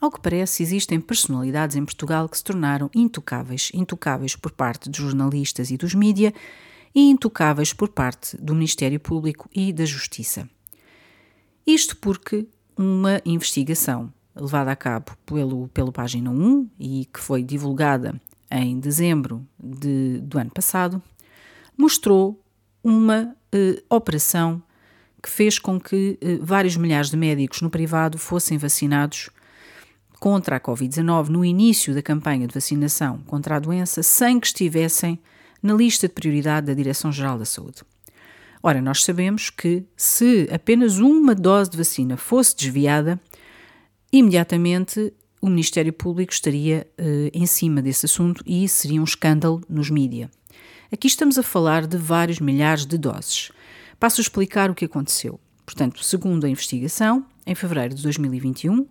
Ao que parece, existem personalidades em Portugal que se tornaram intocáveis, intocáveis por parte dos jornalistas e dos mídia e intocáveis por parte do Ministério Público e da Justiça. Isto porque uma investigação levada a cabo pelo, pelo Página 1 e que foi divulgada em dezembro de, do ano passado, mostrou uma eh, operação que fez com que eh, vários milhares de médicos no privado fossem vacinados contra a Covid-19 no início da campanha de vacinação contra a doença sem que estivessem na lista de prioridade da Direção-Geral da Saúde. Ora, nós sabemos que se apenas uma dose de vacina fosse desviada, imediatamente o Ministério Público estaria uh, em cima desse assunto e seria um escândalo nos mídia. Aqui estamos a falar de vários milhares de doses. Passo a explicar o que aconteceu. Portanto, segundo a investigação, em fevereiro de 2021,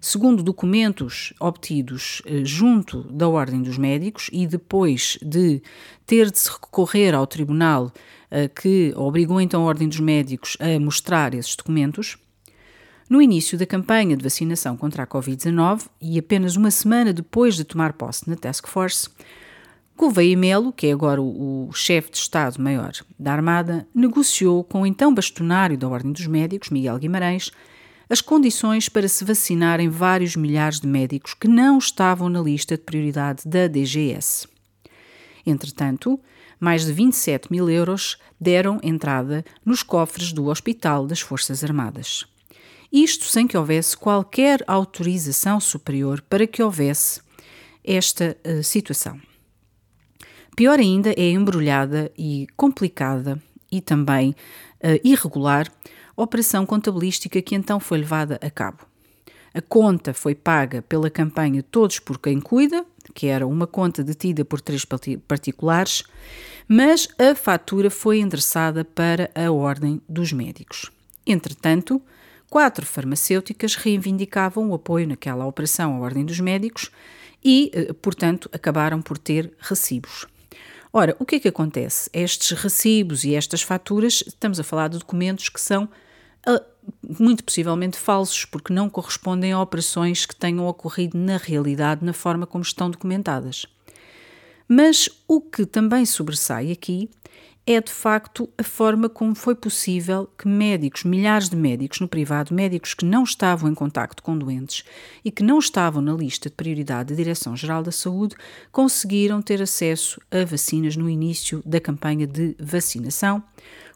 segundo documentos obtidos uh, junto da Ordem dos Médicos e depois de ter de se recorrer ao tribunal uh, que obrigou então a Ordem dos Médicos a mostrar esses documentos, no início da campanha de vacinação contra a Covid-19 e apenas uma semana depois de tomar posse na Task Force, Gouveia Melo, que é agora o, o chefe de Estado-Maior da Armada, negociou com o então bastonário da Ordem dos Médicos, Miguel Guimarães, as condições para se vacinarem vários milhares de médicos que não estavam na lista de prioridade da DGS. Entretanto, mais de 27 mil euros deram entrada nos cofres do Hospital das Forças Armadas isto sem que houvesse qualquer autorização superior para que houvesse esta uh, situação. Pior ainda é embrulhada e complicada e também uh, irregular operação contabilística que então foi levada a cabo. A conta foi paga pela campanha Todos por Quem Cuida, que era uma conta detida por três particulares, mas a fatura foi endereçada para a Ordem dos Médicos. Entretanto, Quatro farmacêuticas reivindicavam o apoio naquela operação à Ordem dos Médicos e, eh, portanto, acabaram por ter recibos. Ora, o que é que acontece? Estes recibos e estas faturas, estamos a falar de documentos que são muito possivelmente falsos, porque não correspondem a operações que tenham ocorrido na realidade, na forma como estão documentadas. Mas o que também sobressai aqui é de facto a forma como foi possível que médicos, milhares de médicos no privado, médicos que não estavam em contacto com doentes e que não estavam na lista de prioridade da Direção-Geral da Saúde, conseguiram ter acesso a vacinas no início da campanha de vacinação,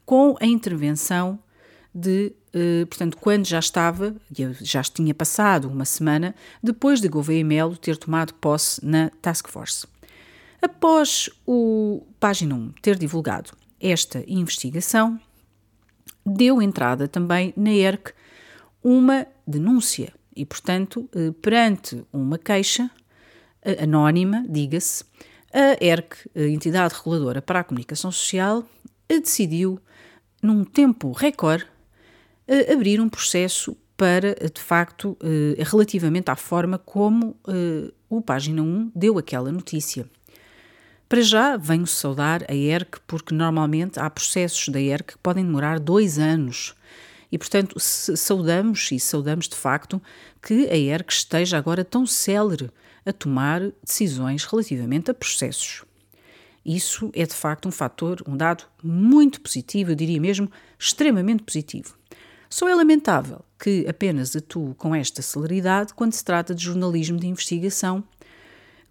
com a intervenção de, eh, portanto, quando já estava, já tinha passado uma semana, depois de Gouveia Melo ter tomado posse na Task Force. Após o Página 1 ter divulgado esta investigação, deu entrada também na ERC uma denúncia e, portanto, eh, perante uma queixa eh, anónima, diga-se, a ERC, a entidade reguladora para a comunicação social, decidiu, num tempo recorde, abrir um processo para, de facto, relativamente à forma como o Página 1 deu aquela notícia. Para já, venho saudar a ERC porque normalmente há processos da ERC que podem demorar dois anos. E, portanto, saudamos e saudamos de facto que a ERC esteja agora tão célere a tomar decisões relativamente a processos. Isso é de facto um fator, um dado muito positivo, eu diria mesmo extremamente positivo. Só é lamentável que apenas atue com esta celeridade quando se trata de jornalismo de investigação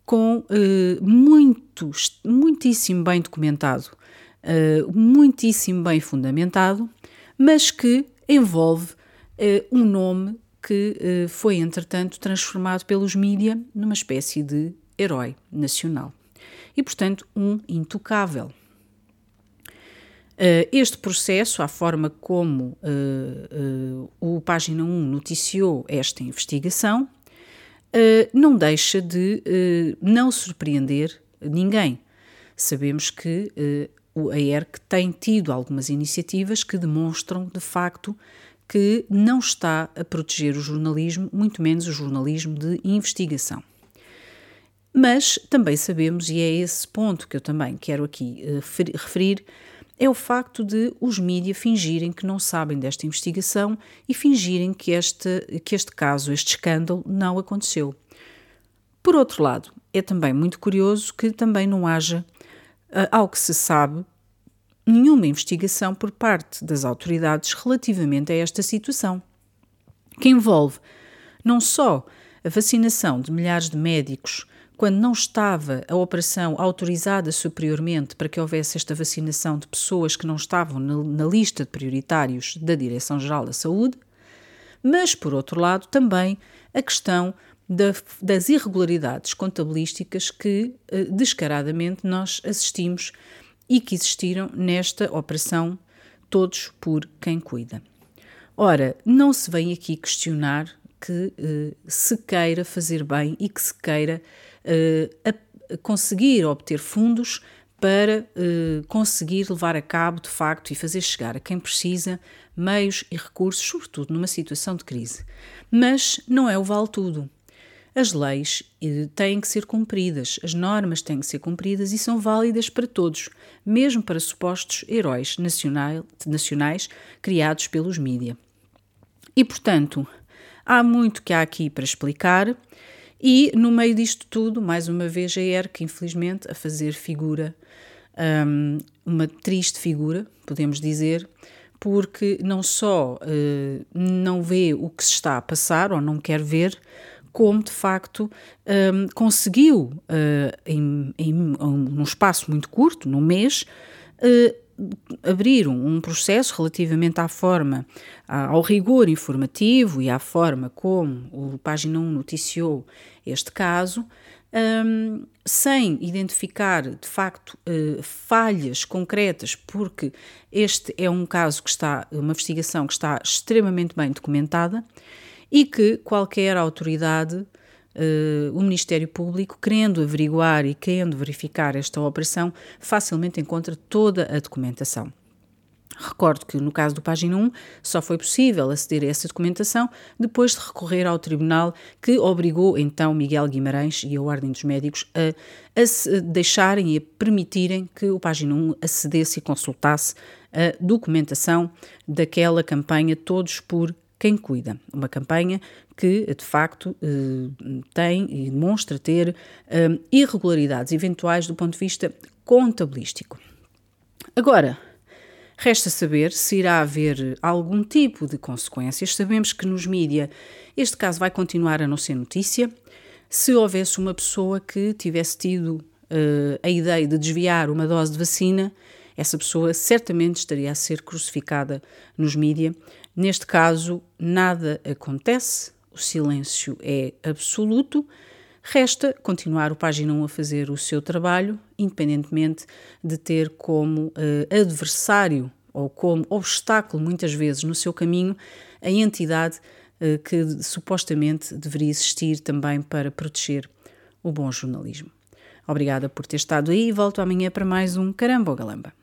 com eh, muito, muitíssimo bem documentado, eh, muitíssimo bem fundamentado, mas que envolve eh, um nome que foi, entretanto, transformado pelos mídia numa espécie de herói nacional. E, portanto, um intocável. Este processo, a forma como uh, uh, o Página 1 noticiou esta investigação, não deixa de não surpreender ninguém. Sabemos que a ERC tem tido algumas iniciativas que demonstram, de facto, que não está a proteger o jornalismo, muito menos o jornalismo de investigação. Mas também sabemos, e é esse ponto que eu também quero aqui referir, é o facto de os mídias fingirem que não sabem desta investigação e fingirem que este, que este caso, este escândalo, não aconteceu. Por outro lado, é também muito curioso que também não haja, eh, ao que se sabe, nenhuma investigação por parte das autoridades relativamente a esta situação, que envolve não só a vacinação de milhares de médicos quando não estava a operação autorizada superiormente para que houvesse esta vacinação de pessoas que não estavam na, na lista de prioritários da Direção-Geral da Saúde, mas, por outro lado, também a questão da, das irregularidades contabilísticas que, eh, descaradamente, nós assistimos e que existiram nesta operação Todos por Quem Cuida. Ora, não se vem aqui questionar que eh, se queira fazer bem e que se queira a conseguir obter fundos para eh, conseguir levar a cabo, de facto, e fazer chegar a quem precisa meios e recursos, sobretudo numa situação de crise. Mas não é o vale tudo. As leis têm que ser cumpridas, as normas têm que ser cumpridas e são válidas para todos, mesmo para supostos heróis nacionais criados pelos mídia. E, portanto, há muito que há aqui para explicar. E no meio disto tudo, mais uma vez, a ERC, infelizmente, a fazer figura, um, uma triste figura, podemos dizer, porque não só uh, não vê o que se está a passar ou não quer ver, como de facto um, conseguiu, uh, em, em, num espaço muito curto, num mês, uh, abrir um processo relativamente à forma, ao rigor informativo e à forma como o Página 1 noticiou este caso, um, sem identificar de facto uh, falhas concretas, porque este é um caso que está, uma investigação que está extremamente bem documentada e que qualquer autoridade, uh, o Ministério Público, querendo averiguar e querendo verificar esta operação, facilmente encontra toda a documentação. Recordo que no caso do Página 1 só foi possível aceder a essa documentação depois de recorrer ao tribunal que obrigou então Miguel Guimarães e a Ordem dos Médicos a, a deixarem e a permitirem que o Página 1 acedesse e consultasse a documentação daquela campanha Todos por quem cuida. Uma campanha que, de facto, eh, tem e demonstra ter eh, irregularidades eventuais do ponto de vista contabilístico. Agora, resta saber se irá haver algum tipo de consequências. Sabemos que nos mídia este caso vai continuar a não ser notícia. Se houvesse uma pessoa que tivesse tido uh, a ideia de desviar uma dose de vacina, essa pessoa certamente estaria a ser crucificada nos mídia. Neste caso, nada acontece, o silêncio é absoluto. Resta continuar o Página 1 a fazer o seu trabalho, independentemente de ter como uh, adversário ou como obstáculo, muitas vezes, no seu caminho, a entidade uh, que supostamente deveria existir também para proteger o bom jornalismo. Obrigada por ter estado aí e volto amanhã para mais um Caramba ou Galamba.